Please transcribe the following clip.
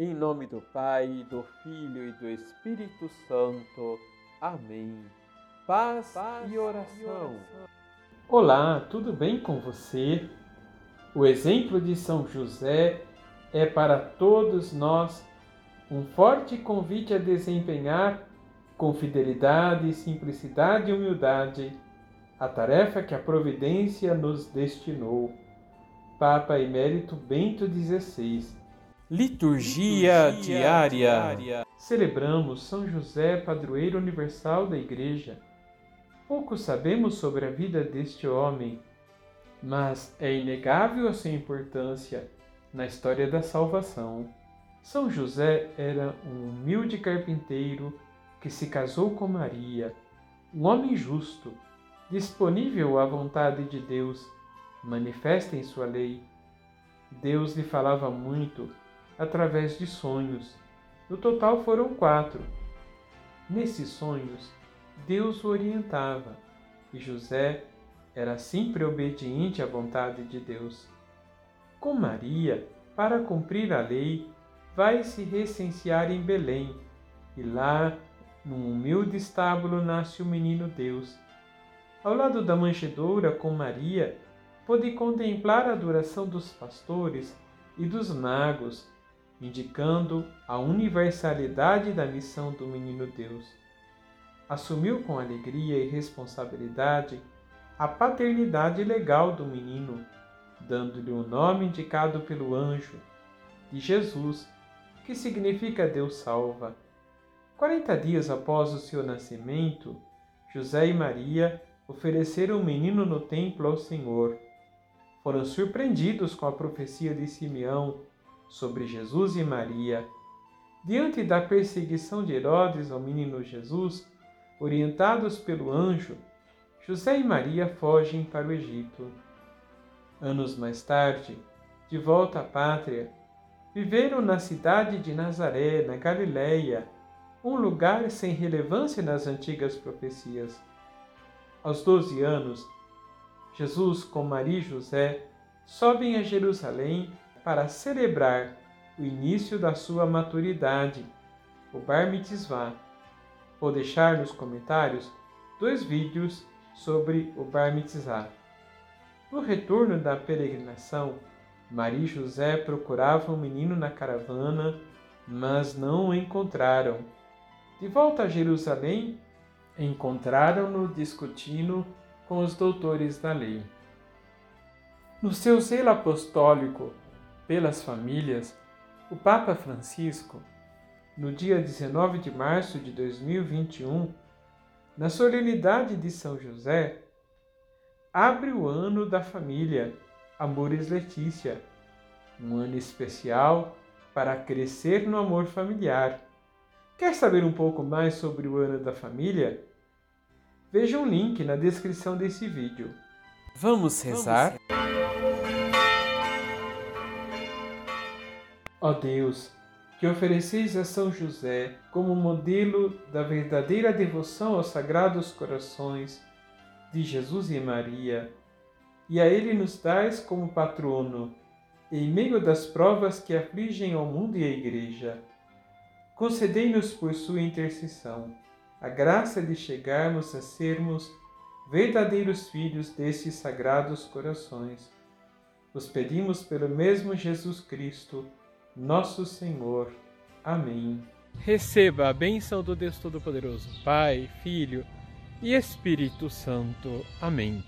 Em nome do Pai, do Filho e do Espírito Santo. Amém. Paz, Paz e, oração. e oração. Olá, tudo bem com você? O exemplo de São José é para todos nós um forte convite a desempenhar com fidelidade, simplicidade e humildade a tarefa que a providência nos destinou. Papa Emérito Bento XVI. Liturgia, Liturgia diária. diária. Celebramos São José, padroeiro universal da Igreja. Pouco sabemos sobre a vida deste homem, mas é inegável a sua importância na história da salvação. São José era um humilde carpinteiro que se casou com Maria, um homem justo, disponível à vontade de Deus, manifesta em sua lei. Deus lhe falava muito através de sonhos. No total foram quatro. Nesses sonhos, Deus o orientava e José era sempre obediente à vontade de Deus. Com Maria, para cumprir a lei, vai se recensear em Belém, e lá, num humilde estábulo, nasce o menino Deus. Ao lado da manjedoura com Maria, pôde contemplar a adoração dos pastores e dos magos, indicando a universalidade da missão do menino Deus. Assumiu com alegria e responsabilidade a paternidade legal do menino, dando-lhe o nome indicado pelo anjo, de Jesus, que significa Deus salva. Quarenta dias após o seu nascimento, José e Maria ofereceram o menino no templo ao Senhor. Foram surpreendidos com a profecia de Simeão sobre Jesus e Maria. Diante da perseguição de Herodes ao menino Jesus, orientados pelo anjo, José e Maria fogem para o Egito. Anos mais tarde, de volta à pátria, viveram na cidade de Nazaré, na Galiléia, um lugar sem relevância nas antigas profecias. Aos doze anos, Jesus, com Maria e José, sobem a Jerusalém para celebrar o início da sua maturidade, o Bar Mitzvah. Vou deixar nos comentários dois vídeos sobre o Bar Mitzvah. No retorno da peregrinação, Maria e José procuravam o menino na caravana, mas não o encontraram. De volta a Jerusalém, encontraram-no discutindo com os doutores da lei. No seu zelo apostólico pelas famílias, o Papa Francisco, no dia 19 de março de 2021, na solenidade de São José, abre o ano da família Amores Letícia, um ano especial para crescer no amor familiar. Quer saber um pouco mais sobre o ano da família? Veja um link na descrição desse vídeo. Vamos rezar? Ó Deus, que ofereceis a São José como modelo da verdadeira devoção aos sagrados corações de Jesus e Maria, e a ele nos dais como patrono, em meio das provas que afligem ao mundo e à Igreja. Concedei-nos por sua intercessão a graça de chegarmos a sermos verdadeiros filhos desses sagrados corações. Os pedimos pelo mesmo Jesus Cristo, nosso Senhor. Amém. Receba a bênção do Deus Todo-Poderoso, Pai, Filho e Espírito Santo. Amém.